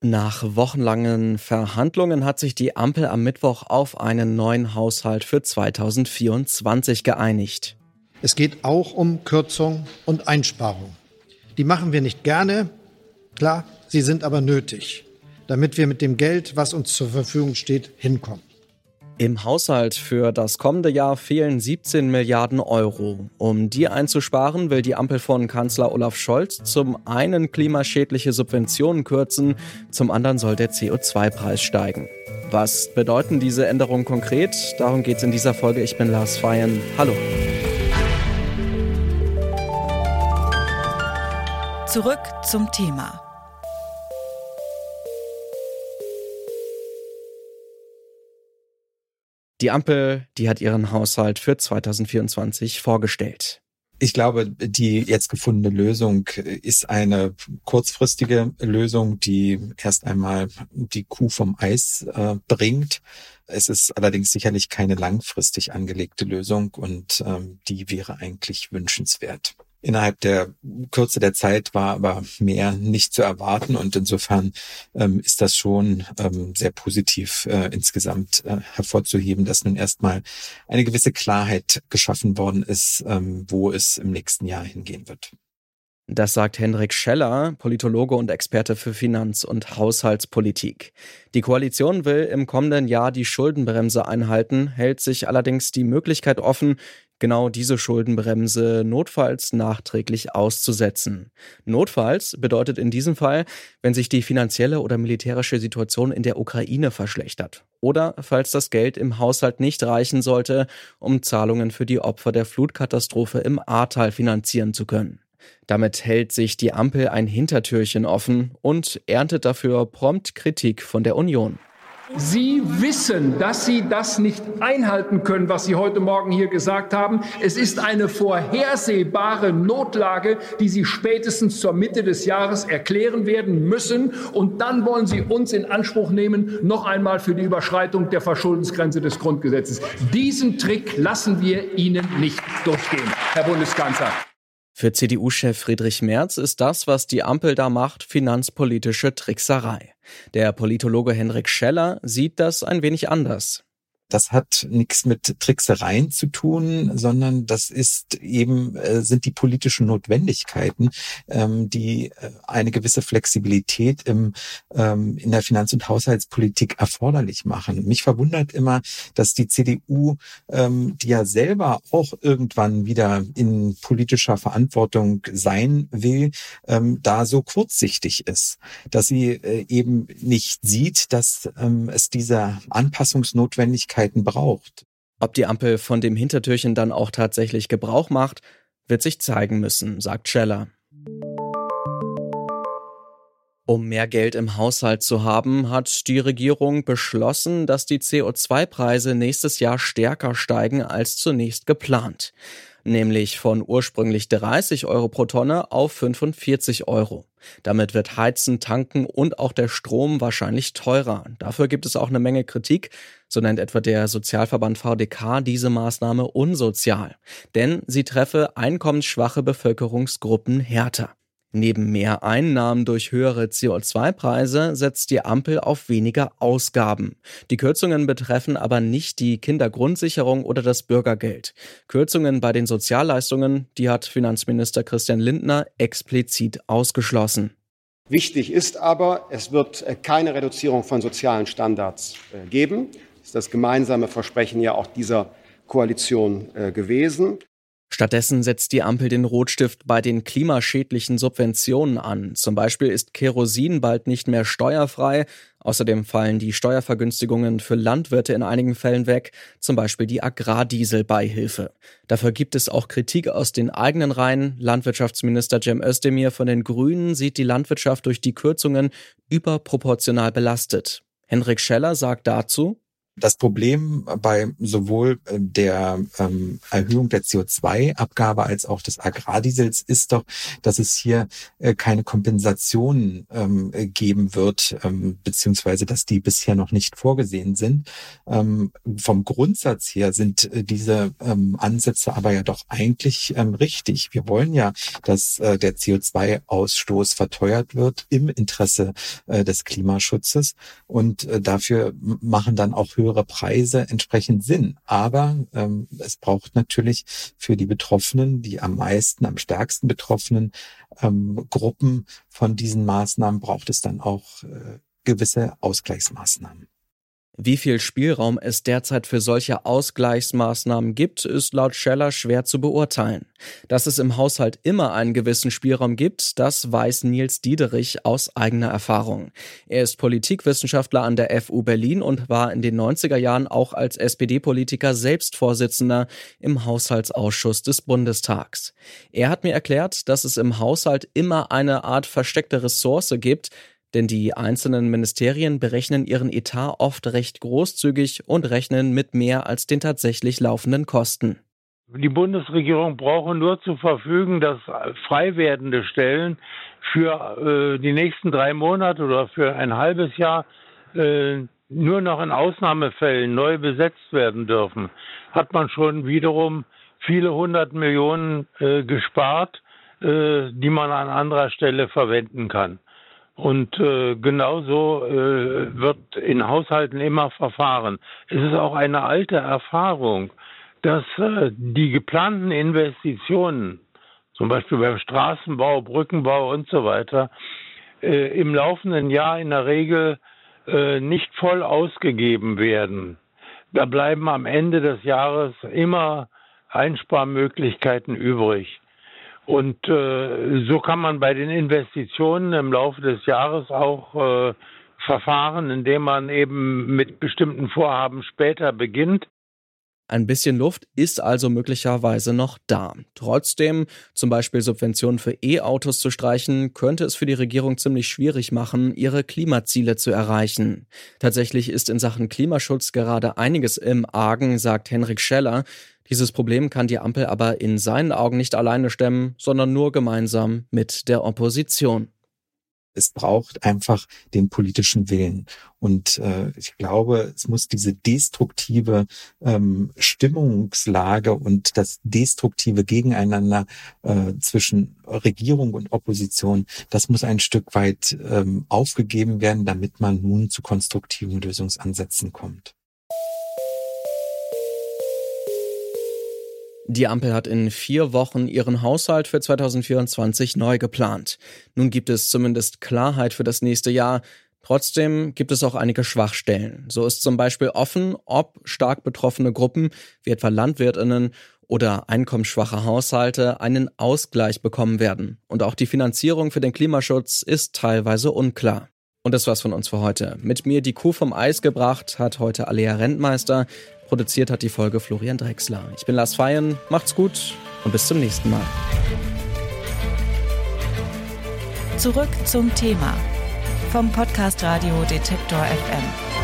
Nach wochenlangen Verhandlungen hat sich die Ampel am Mittwoch auf einen neuen Haushalt für 2024 geeinigt. Es geht auch um Kürzung und Einsparung. Die machen wir nicht gerne, klar, sie sind aber nötig, damit wir mit dem Geld, was uns zur Verfügung steht, hinkommen. Im Haushalt für das kommende Jahr fehlen 17 Milliarden Euro. Um die einzusparen, will die Ampel von Kanzler Olaf Scholz zum einen klimaschädliche Subventionen kürzen, zum anderen soll der CO2-Preis steigen. Was bedeuten diese Änderungen konkret? Darum geht es in dieser Folge. Ich bin Lars Feyen. Hallo. Zurück zum Thema. Die Ampel, die hat ihren Haushalt für 2024 vorgestellt. Ich glaube, die jetzt gefundene Lösung ist eine kurzfristige Lösung, die erst einmal die Kuh vom Eis äh, bringt. Es ist allerdings sicherlich keine langfristig angelegte Lösung und ähm, die wäre eigentlich wünschenswert. Innerhalb der Kürze der Zeit war aber mehr nicht zu erwarten und insofern ähm, ist das schon ähm, sehr positiv äh, insgesamt äh, hervorzuheben, dass nun erstmal eine gewisse Klarheit geschaffen worden ist, ähm, wo es im nächsten Jahr hingehen wird. Das sagt Hendrik Scheller, Politologe und Experte für Finanz- und Haushaltspolitik. Die Koalition will im kommenden Jahr die Schuldenbremse einhalten, hält sich allerdings die Möglichkeit offen, genau diese Schuldenbremse notfalls nachträglich auszusetzen. Notfalls bedeutet in diesem Fall, wenn sich die finanzielle oder militärische Situation in der Ukraine verschlechtert oder falls das Geld im Haushalt nicht reichen sollte, um Zahlungen für die Opfer der Flutkatastrophe im Ahrtal finanzieren zu können. Damit hält sich die Ampel ein Hintertürchen offen und erntet dafür prompt Kritik von der Union. Sie wissen, dass Sie das nicht einhalten können, was Sie heute Morgen hier gesagt haben. Es ist eine vorhersehbare Notlage, die Sie spätestens zur Mitte des Jahres erklären werden müssen. Und dann wollen Sie uns in Anspruch nehmen, noch einmal für die Überschreitung der Verschuldensgrenze des Grundgesetzes. Diesen Trick lassen wir Ihnen nicht durchgehen, Herr Bundeskanzler. Für CDU-Chef Friedrich Merz ist das, was die Ampel da macht, finanzpolitische Trickserei. Der Politologe Henrik Scheller sieht das ein wenig anders. Das hat nichts mit Tricksereien zu tun, sondern das ist eben, äh, sind die politischen Notwendigkeiten, ähm, die äh, eine gewisse Flexibilität im, ähm, in der Finanz- und Haushaltspolitik erforderlich machen. Mich verwundert immer, dass die CDU, ähm, die ja selber auch irgendwann wieder in politischer Verantwortung sein will, da so kurzsichtig ist, dass sie äh, eben nicht sieht, dass es diese Anpassungsnotwendigkeit Möglichkeiten braucht. Ob die Ampel von dem Hintertürchen dann auch tatsächlich Gebrauch macht, wird sich zeigen müssen, sagt Scheller. Um mehr Geld im Haushalt zu haben, hat die Regierung beschlossen, dass die CO2-Preise nächstes Jahr stärker steigen als zunächst geplant nämlich von ursprünglich 30 Euro pro Tonne auf 45 Euro. Damit wird Heizen, Tanken und auch der Strom wahrscheinlich teurer. Dafür gibt es auch eine Menge Kritik. So nennt etwa der Sozialverband VDK diese Maßnahme unsozial. Denn sie treffe einkommensschwache Bevölkerungsgruppen härter. Neben mehr Einnahmen durch höhere CO2-Preise setzt die Ampel auf weniger Ausgaben. Die Kürzungen betreffen aber nicht die Kindergrundsicherung oder das Bürgergeld. Kürzungen bei den Sozialleistungen, die hat Finanzminister Christian Lindner explizit ausgeschlossen. Wichtig ist aber, es wird äh, keine Reduzierung von sozialen Standards äh, geben. Das ist das gemeinsame Versprechen ja auch dieser Koalition äh, gewesen. Stattdessen setzt die Ampel den Rotstift bei den klimaschädlichen Subventionen an. Zum Beispiel ist Kerosin bald nicht mehr steuerfrei. Außerdem fallen die Steuervergünstigungen für Landwirte in einigen Fällen weg, zum Beispiel die Agrardieselbeihilfe. Dafür gibt es auch Kritik aus den eigenen Reihen. Landwirtschaftsminister Cem Özdemir von den Grünen sieht die Landwirtschaft durch die Kürzungen überproportional belastet. Henrik Scheller sagt dazu, Das Problem bei sowohl äh, der ähm, Erhöhung der CO2-Abgabe als auch des Agrardiesels ist doch, dass es hier äh, keine Kompensation ähm, geben wird, ähm, beziehungsweise dass die bisher noch nicht vorgesehen sind. Ähm, vom Grundsatz her sind äh, diese ähm, Ansätze aber ja doch eigentlich ähm, richtig. Wir wollen ja, dass äh, der CO2-Ausstoß verteuert wird im Interesse äh, des Klimaschutzes und äh, dafür machen dann auch höhere höhere Preise entsprechend Sinn. Aber ähm, es braucht natürlich für die Betroffenen, die am meisten, am stärksten betroffenen ähm, Gruppen von diesen Maßnahmen, braucht es dann auch äh, gewisse Ausgleichsmaßnahmen. Wie viel Spielraum es derzeit für solche Ausgleichsmaßnahmen gibt, ist laut Scheller schwer zu beurteilen. Dass es im Haushalt immer einen gewissen Spielraum gibt, das weiß Nils Diederich aus eigener Erfahrung. Er ist Politikwissenschaftler an der FU Berlin und war in den 90er Jahren auch als SPD-Politiker selbst Vorsitzender im Haushaltsausschuss des Bundestags. Er hat mir erklärt, dass es im Haushalt immer eine Art versteckte Ressource gibt, denn die einzelnen Ministerien berechnen ihren Etat oft recht großzügig und rechnen mit mehr als den tatsächlich laufenden Kosten. Die Bundesregierung brauche nur zu verfügen, dass frei werdende Stellen für äh, die nächsten drei Monate oder für ein halbes Jahr äh, nur noch in Ausnahmefällen neu besetzt werden dürfen. Hat man schon wiederum viele hundert Millionen äh, gespart, äh, die man an anderer Stelle verwenden kann. Und äh, genauso äh, wird in Haushalten immer verfahren. Es ist auch eine alte Erfahrung, dass äh, die geplanten Investitionen, zum Beispiel beim Straßenbau, Brückenbau und so weiter, äh, im laufenden Jahr in der Regel äh, nicht voll ausgegeben werden. Da bleiben am Ende des Jahres immer Einsparmöglichkeiten übrig. Und äh, so kann man bei den Investitionen im Laufe des Jahres auch äh, verfahren, indem man eben mit bestimmten Vorhaben später beginnt. Ein bisschen Luft ist also möglicherweise noch da. Trotzdem, zum Beispiel Subventionen für E-Autos zu streichen, könnte es für die Regierung ziemlich schwierig machen, ihre Klimaziele zu erreichen. Tatsächlich ist in Sachen Klimaschutz gerade einiges im Argen, sagt Henrik Scheller. Dieses Problem kann die Ampel aber in seinen Augen nicht alleine stemmen, sondern nur gemeinsam mit der Opposition. Es braucht einfach den politischen Willen. Und äh, ich glaube, es muss diese destruktive ähm, Stimmungslage und das destruktive Gegeneinander äh, zwischen Regierung und Opposition, das muss ein Stück weit ähm, aufgegeben werden, damit man nun zu konstruktiven Lösungsansätzen kommt. Die Ampel hat in vier Wochen ihren Haushalt für 2024 neu geplant. Nun gibt es zumindest Klarheit für das nächste Jahr. Trotzdem gibt es auch einige Schwachstellen. So ist zum Beispiel offen, ob stark betroffene Gruppen, wie etwa Landwirtinnen oder einkommensschwache Haushalte, einen Ausgleich bekommen werden. Und auch die Finanzierung für den Klimaschutz ist teilweise unklar. Und das war's von uns für heute. Mit mir die Kuh vom Eis gebracht hat heute Alea Rentmeister. Produziert hat die Folge Florian Drexler. Ich bin Lars Feyen, macht's gut und bis zum nächsten Mal. Zurück zum Thema vom Podcast Radio Detektor FM.